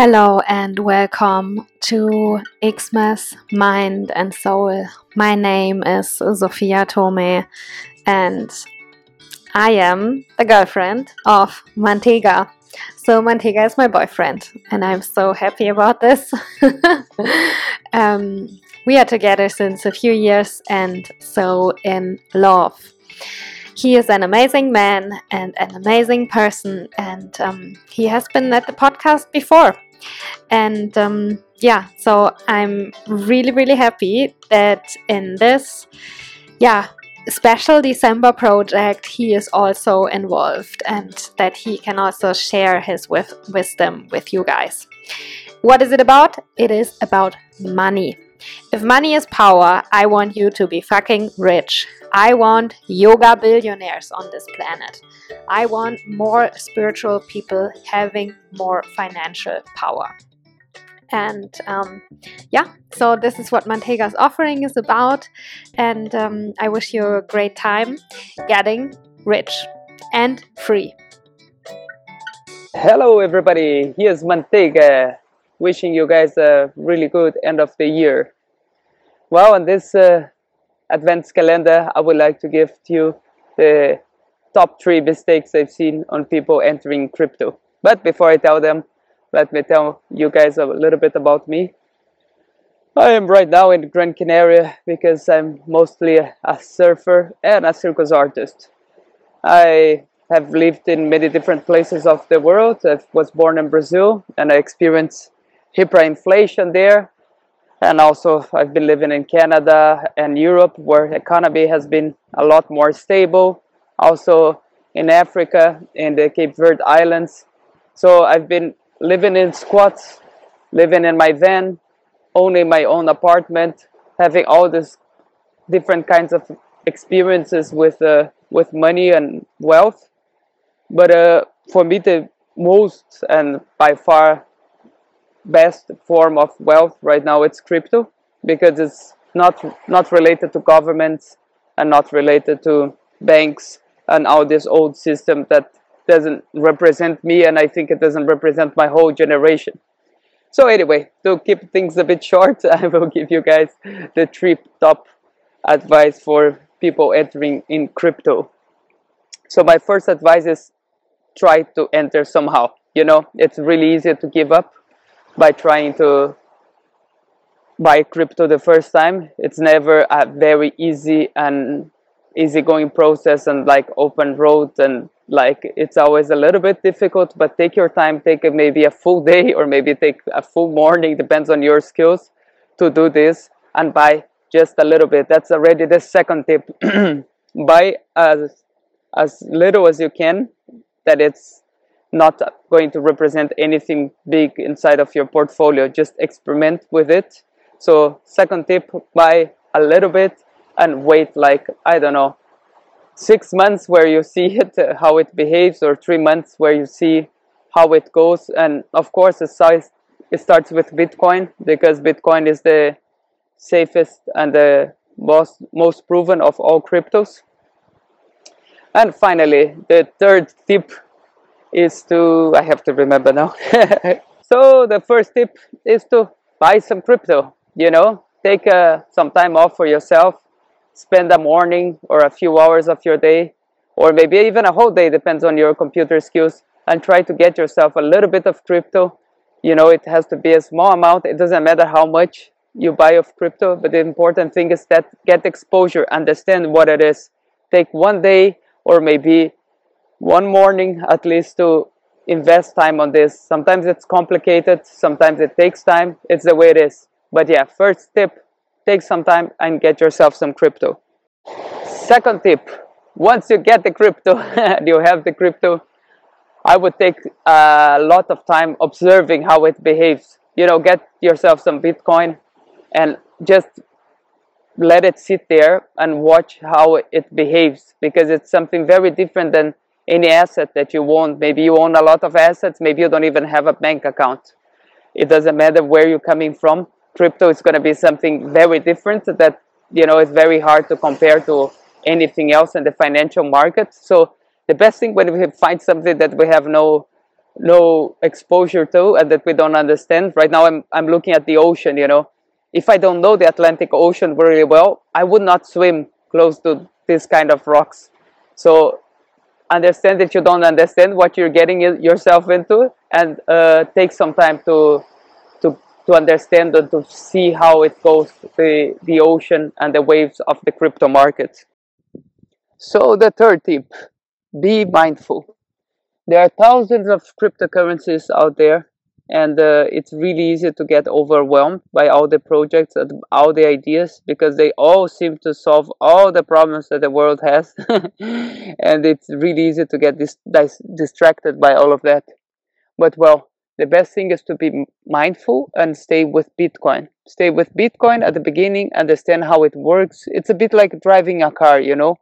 Hello and welcome to Xmas Mind and Soul. My name is Sophia Tome and I am the girlfriend of Mantega. So Mantega is my boyfriend and I'm so happy about this. um, we are together since a few years and so in love. He is an amazing man and an amazing person, and um, he has been at the podcast before. And um, yeah, so I'm really, really happy that in this, yeah, special December project, he is also involved and that he can also share his with wisdom with you guys. What is it about? It is about money. If money is power, I want you to be fucking rich. I want yoga billionaires on this planet. I want more spiritual people having more financial power. And um, yeah, so this is what Mantega's offering is about. And um, I wish you a great time getting rich and free. Hello, everybody. Here's Mantega wishing you guys a really good end of the year. Well, on this uh, advanced calendar, I would like to give to you the top three mistakes I've seen on people entering crypto. But before I tell them, let me tell you guys a little bit about me. I am right now in Gran Canaria because I'm mostly a surfer and a circus artist. I have lived in many different places of the world. I was born in Brazil and I experienced hyperinflation there and also I've been living in Canada and Europe where economy has been a lot more stable. Also in Africa in the Cape Verde Islands. So I've been living in squats living in my van owning my own apartment having all these different kinds of experiences with uh, with money and wealth. But uh, for me the most and by far best form of wealth right now it's crypto because it's not not related to governments and not related to banks and all this old system that doesn't represent me and I think it doesn't represent my whole generation. So anyway, to keep things a bit short, I will give you guys the three top advice for people entering in crypto. So my first advice is try to enter somehow. You know, it's really easy to give up by trying to buy crypto the first time. It's never a very easy and easygoing process and like open road and like it's always a little bit difficult but take your time take maybe a full day or maybe take a full morning depends on your skills to do this and buy just a little bit that's already the second tip buy as as little as you can that it's not going to represent anything big inside of your portfolio. Just experiment with it. So, second tip buy a little bit and wait, like, I don't know, six months where you see it, how it behaves, or three months where you see how it goes. And of course, it size, it starts with Bitcoin because Bitcoin is the safest and the most, most proven of all cryptos. And finally, the third tip is to I have to remember now. so the first tip is to buy some crypto. You know, take uh, some time off for yourself. Spend a morning or a few hours of your day, or maybe even a whole day, depends on your computer skills, and try to get yourself a little bit of crypto. You know, it has to be a small amount. It doesn't matter how much you buy of crypto, but the important thing is that get exposure, understand what it is. Take one day or maybe one morning at least to invest time on this. Sometimes it's complicated, sometimes it takes time. It's the way it is. But yeah, first tip take some time and get yourself some crypto. Second tip once you get the crypto you have the crypto, I would take a lot of time observing how it behaves. You know, get yourself some Bitcoin and just let it sit there and watch how it behaves because it's something very different than any asset that you own. Maybe you own a lot of assets, maybe you don't even have a bank account. It doesn't matter where you're coming from. Crypto is going to be something very different that you know it's very hard to compare to anything else in the financial market. So the best thing when we find something that we have no no exposure to and that we don't understand. Right now, I'm I'm looking at the ocean. You know, if I don't know the Atlantic Ocean very well, I would not swim close to this kind of rocks. So understand that you don't understand what you're getting yourself into, and uh, take some time to to to understand and to see how it goes the the ocean and the waves of the crypto market. So the third tip: be mindful there are thousands of cryptocurrencies out there and uh, it's really easy to get overwhelmed by all the projects and all the ideas because they all seem to solve all the problems that the world has. And it's really easy to get dis- dis- distracted by all of that. But well the best thing is to be mindful and stay with bitcoin. Stay with bitcoin at the beginning understand how it works. It's a bit like driving a car you know?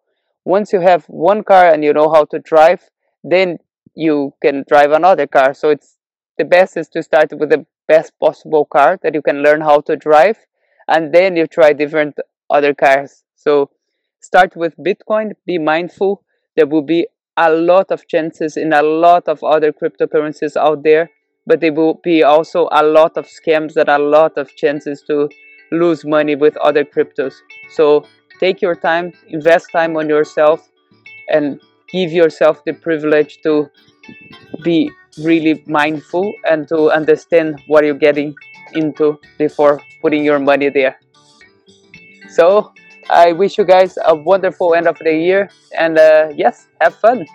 Once you have one car and you know how to drive then you can drive another car. So it's the best is to start with the best possible car that you can learn how to drive, and then you try different other cars. So start with Bitcoin. Be mindful. There will be a lot of chances in a lot of other cryptocurrencies out there, but there will be also a lot of scams and a lot of chances to lose money with other cryptos. So take your time, invest time on yourself, and give yourself the privilege to be really mindful and to understand what you're getting into before putting your money there. So I wish you guys a wonderful end of the year and uh, yes, have fun.